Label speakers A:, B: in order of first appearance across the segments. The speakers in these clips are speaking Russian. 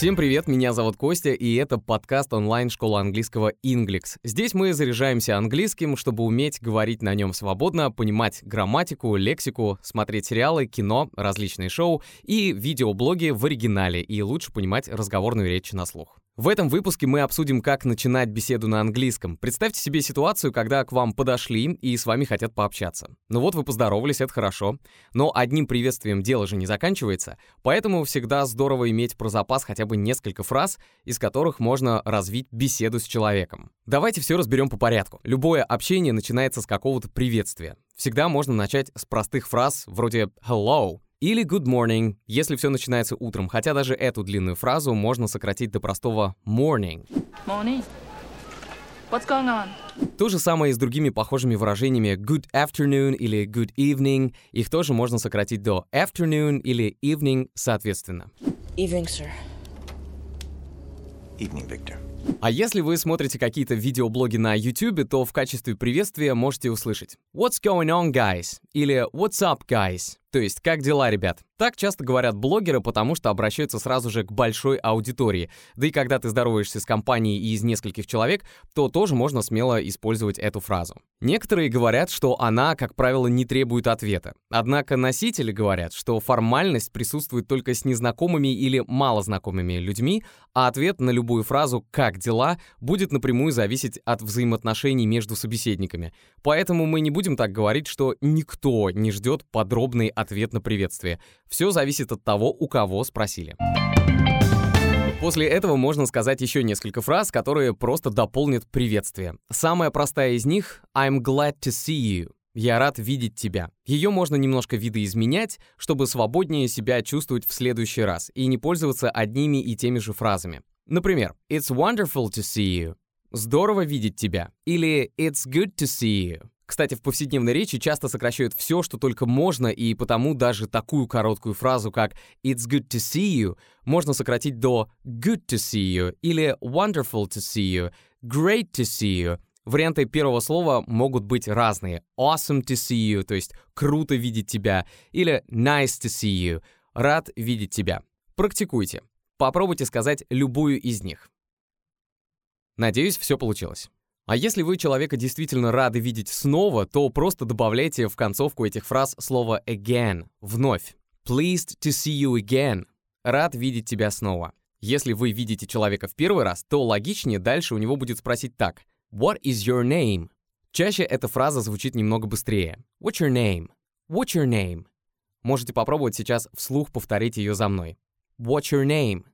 A: Всем привет, меня зовут Костя, и это подкаст онлайн-школы английского Inglix. Здесь мы заряжаемся английским, чтобы уметь говорить на нем свободно, понимать грамматику, лексику, смотреть сериалы, кино, различные шоу и видеоблоги в оригинале, и лучше понимать разговорную речь на слух. В этом выпуске мы обсудим, как начинать беседу на английском. Представьте себе ситуацию, когда к вам подошли и с вами хотят пообщаться. Ну вот вы поздоровались, это хорошо. Но одним приветствием дело же не заканчивается, поэтому всегда здорово иметь про запас хотя бы несколько фраз, из которых можно развить беседу с человеком. Давайте все разберем по порядку. Любое общение начинается с какого-то приветствия. Всегда можно начать с простых фраз вроде «hello», или good morning, если все начинается утром, хотя даже эту длинную фразу можно сократить до простого morning.
B: Morning. What's going on?
A: То же самое и с другими похожими выражениями good afternoon или good evening. Их тоже можно сократить до afternoon или evening соответственно.
C: Evening, sir.
D: Evening, Victor.
A: А если вы смотрите какие-то видеоблоги на YouTube, то в качестве приветствия можете услышать What's going on, guys? Или What's up, guys? То есть, как дела, ребят? Так часто говорят блогеры, потому что обращаются сразу же к большой аудитории. Да и когда ты здороваешься с компанией из нескольких человек, то тоже можно смело использовать эту фразу. Некоторые говорят, что она, как правило, не требует ответа. Однако носители говорят, что формальность присутствует только с незнакомыми или малознакомыми людьми, а ответ на любую фразу «как дела» будет напрямую зависеть от взаимоотношений между собеседниками. Поэтому мы не будем так говорить, что никто не ждет подробный ответ на приветствие. Все зависит от того, у кого спросили. После этого можно сказать еще несколько фраз, которые просто дополнят приветствие. Самая простая из них — I'm glad to see you. Я рад видеть тебя. Ее можно немножко видоизменять, чтобы свободнее себя чувствовать в следующий раз и не пользоваться одними и теми же фразами. Например, It's wonderful to see you. Здорово видеть тебя. Или It's good to see you. Кстати, в повседневной речи часто сокращают все, что только можно, и потому даже такую короткую фразу, как «It's good to see you» можно сократить до «good to see you» или «wonderful to see you», «great to see you». Варианты первого слова могут быть разные. Awesome to see you, то есть круто видеть тебя, или nice to see you, рад видеть тебя. Практикуйте. Попробуйте сказать любую из них. Надеюсь, все получилось. А если вы человека действительно рады видеть снова, то просто добавляйте в концовку этих фраз слово again, вновь. Pleased to see you again. Рад видеть тебя снова. Если вы видите человека в первый раз, то логичнее дальше у него будет спросить так. What is your name? Чаще эта фраза звучит немного быстрее. What's your name? What's your name? Можете попробовать сейчас вслух повторить ее за мной. What's your name?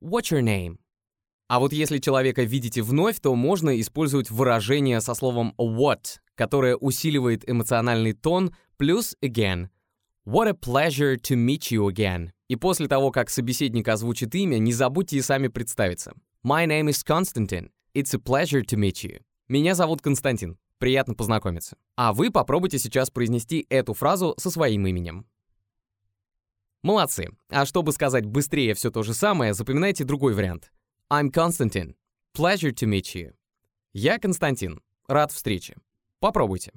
A: What's your name? А вот если человека видите вновь, то можно использовать выражение со словом what, которое усиливает эмоциональный тон, плюс again. What a pleasure to meet you again. И после того, как собеседник озвучит имя, не забудьте и сами представиться. My name is Konstantin. It's a pleasure to meet you. Меня зовут Константин. Приятно познакомиться. А вы попробуйте сейчас произнести эту фразу со своим именем. Молодцы. А чтобы сказать быстрее все то же самое, запоминайте другой вариант. I'm Константин. Pleasure to meet you. Я Константин. Рад встрече. Попробуйте.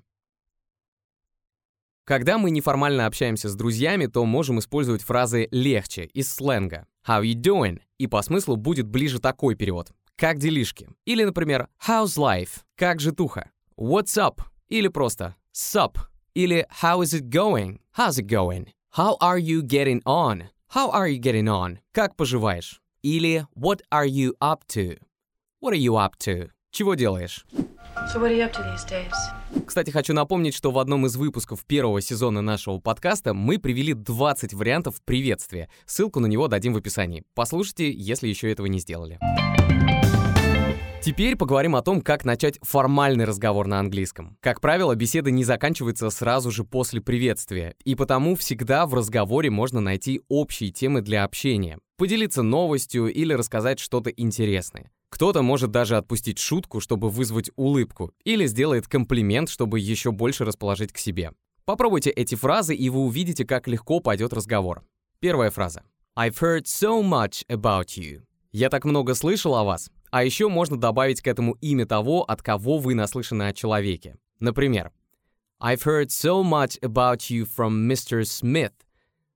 A: Когда мы неформально общаемся с друзьями, то можем использовать фразы легче, из сленга. How you doing? И по смыслу будет ближе такой перевод. Как делишки? Или, например, How's life? Как же туха? What's up? Или просто Sup? Или How is it going? How's it going? How are you getting on? How are you getting on? Как поживаешь? Или What are you up to? What are you up to? Чего делаешь?
B: So what are you up to these days?
A: Кстати, хочу напомнить, что в одном из выпусков первого сезона нашего подкаста мы привели 20 вариантов приветствия. Ссылку на него дадим в описании. Послушайте, если еще этого не сделали. Теперь поговорим о том, как начать формальный разговор на английском. Как правило, беседа не заканчивается сразу же после приветствия, и потому всегда в разговоре можно найти общие темы для общения, поделиться новостью или рассказать что-то интересное. Кто-то может даже отпустить шутку, чтобы вызвать улыбку, или сделает комплимент, чтобы еще больше расположить к себе. Попробуйте эти фразы, и вы увидите, как легко пойдет разговор. Первая фраза. I've heard so much about you. Я так много слышал о вас. А еще можно добавить к этому имя того, от кого вы наслышаны о человеке. Например, I've heard so much about you from Mr. Smith.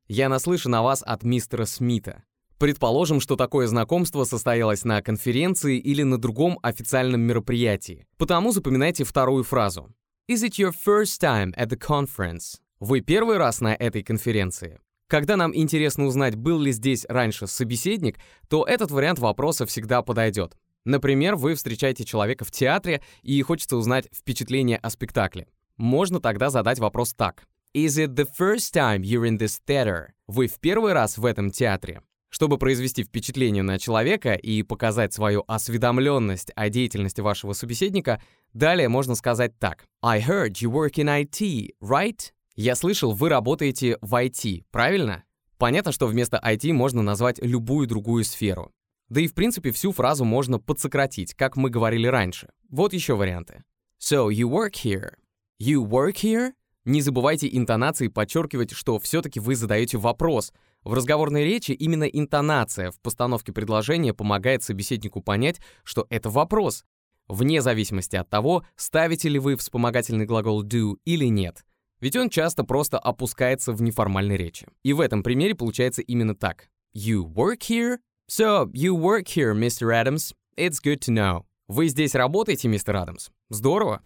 A: Я наслышан о вас от мистера Смита. Предположим, что такое знакомство состоялось на конференции или на другом официальном мероприятии. Потому запоминайте вторую фразу. Is it your first time at the conference? Вы первый раз на этой конференции? Когда нам интересно узнать, был ли здесь раньше собеседник, то этот вариант вопроса всегда подойдет. Например, вы встречаете человека в театре и хочется узнать впечатление о спектакле. Можно тогда задать вопрос так. Is it the first time you're in this theater? Вы в первый раз в этом театре? Чтобы произвести впечатление на человека и показать свою осведомленность о деятельности вашего собеседника, далее можно сказать так. I heard you work in IT, right? Я слышал, вы работаете в IT, правильно? Понятно, что вместо IT можно назвать любую другую сферу. Да и в принципе всю фразу можно подсократить, как мы говорили раньше. Вот еще варианты. So you work here. You work here? Не забывайте интонации подчеркивать, что все-таки вы задаете вопрос. В разговорной речи именно интонация в постановке предложения помогает собеседнику понять, что это вопрос, вне зависимости от того, ставите ли вы вспомогательный глагол do или нет. Ведь он часто просто опускается в неформальной речи. И в этом примере получается именно так. You work here? So, you work here, Mr. Adams. It's good to know. Вы здесь работаете, мистер Адамс? Здорово.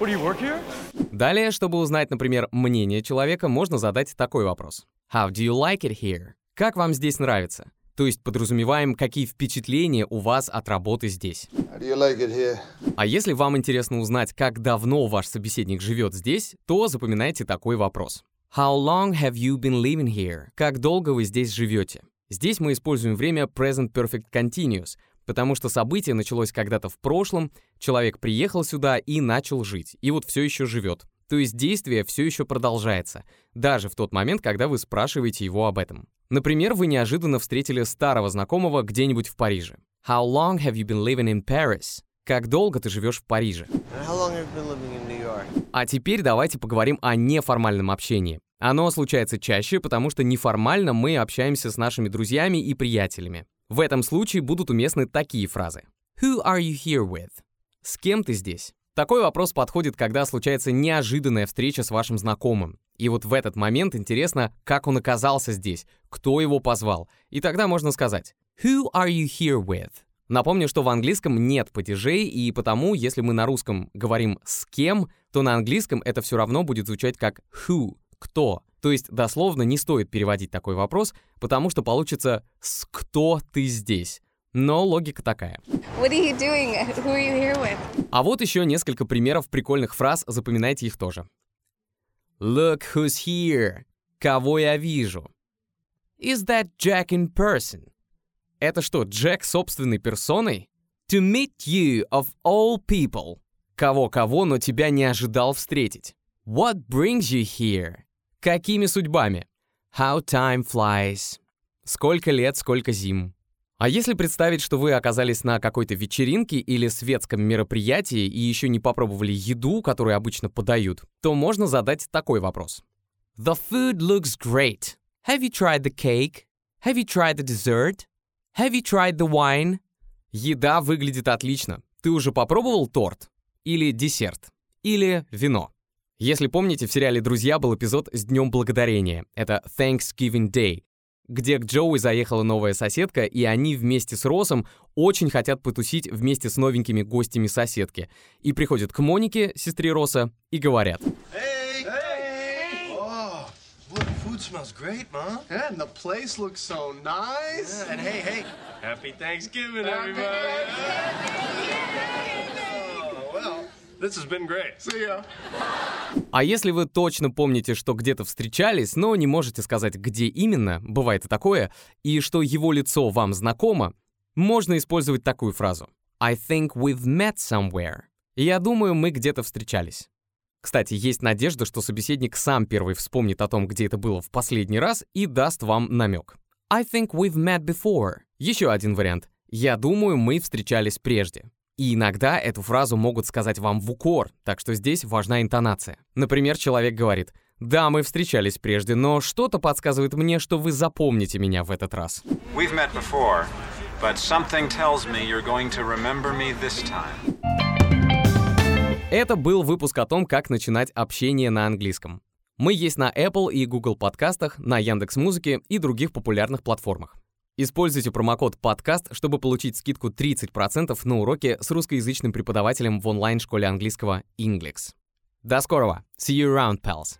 C: What, do you work here?
A: Далее, чтобы узнать, например, мнение человека, можно задать такой вопрос. How do you like it here? Как вам здесь нравится? То есть подразумеваем, какие впечатления у вас от работы здесь.
D: How do you like it here?
A: А если вам интересно узнать, как давно ваш собеседник живет здесь, то запоминайте такой вопрос. How long have you been living here? Как долго вы здесь живете? Здесь мы используем время present perfect continuous, потому что событие началось когда-то в прошлом, человек приехал сюда и начал жить, и вот все еще живет. То есть действие все еще продолжается, даже в тот момент, когда вы спрашиваете его об этом. Например, вы неожиданно встретили старого знакомого где-нибудь в Париже. How long have you been living in Paris? Как долго ты живешь в Париже? А теперь давайте поговорим о неформальном общении. Оно случается чаще, потому что неформально мы общаемся с нашими друзьями и приятелями. В этом случае будут уместны такие фразы. Who are you here with? С кем ты здесь? Такой вопрос подходит, когда случается неожиданная встреча с вашим знакомым. И вот в этот момент интересно, как он оказался здесь, кто его позвал. И тогда можно сказать Who are you here with? Напомню, что в английском нет падежей, и потому, если мы на русском говорим «с кем», то на английском это все равно будет звучать как «who», «кто». То есть дословно не стоит переводить такой вопрос, потому что получится «с кто ты здесь?». Но логика такая. А вот еще несколько примеров прикольных фраз, запоминайте их тоже. Look who's here. Кого я вижу? Is that Jack in person? Это что, Джек собственной персоной? To meet you of all people. Кого-кого, но тебя не ожидал встретить. What brings you here? Какими судьбами? How time flies. Сколько лет, сколько зим. А если представить, что вы оказались на какой-то вечеринке или светском мероприятии и еще не попробовали еду, которую обычно подают, то можно задать такой вопрос. The food looks great. Have you tried the cake? Have you tried the dessert? Have you tried the wine? Еда выглядит отлично. Ты уже попробовал торт? Или десерт? Или вино? Если помните, в сериале «Друзья» был эпизод с Днем Благодарения. Это Thanksgiving Day где к Джоуи заехала новая соседка, и они вместе с Росом очень хотят потусить вместе с новенькими гостями соседки. И приходят к Монике, сестре Роса, и говорят.
E: Hey! Hey! Oh, look, food smells great, Mom.
F: Yeah, and the place looks so nice.
E: Yeah, and hey, hey,
C: Happy Thanksgiving, everybody.
E: oh, well,
C: This has been great.
F: See ya.
A: А если вы точно помните, что где-то встречались, но не можете сказать, где именно, бывает и такое, и что его лицо вам знакомо, можно использовать такую фразу. I think we've met somewhere. Я думаю, мы где-то встречались. Кстати, есть надежда, что собеседник сам первый вспомнит о том, где это было в последний раз, и даст вам намек. I think we've met before. Еще один вариант. Я думаю, мы встречались прежде. И иногда эту фразу могут сказать вам в укор, так что здесь важна интонация. Например, человек говорит «Да, мы встречались прежде, но что-то подсказывает мне, что вы запомните меня в этот раз».
G: We've met before, but something tells me you're going to remember me this time.
A: Это был выпуск о том, как начинать общение на английском. Мы есть на Apple и Google подкастах, на Яндекс.Музыке и других популярных платформах. Используйте промокод подкаст, чтобы получить скидку 30% на уроки с русскоязычным преподавателем в онлайн-школе английского Inglix. До скорого! See you around, pals!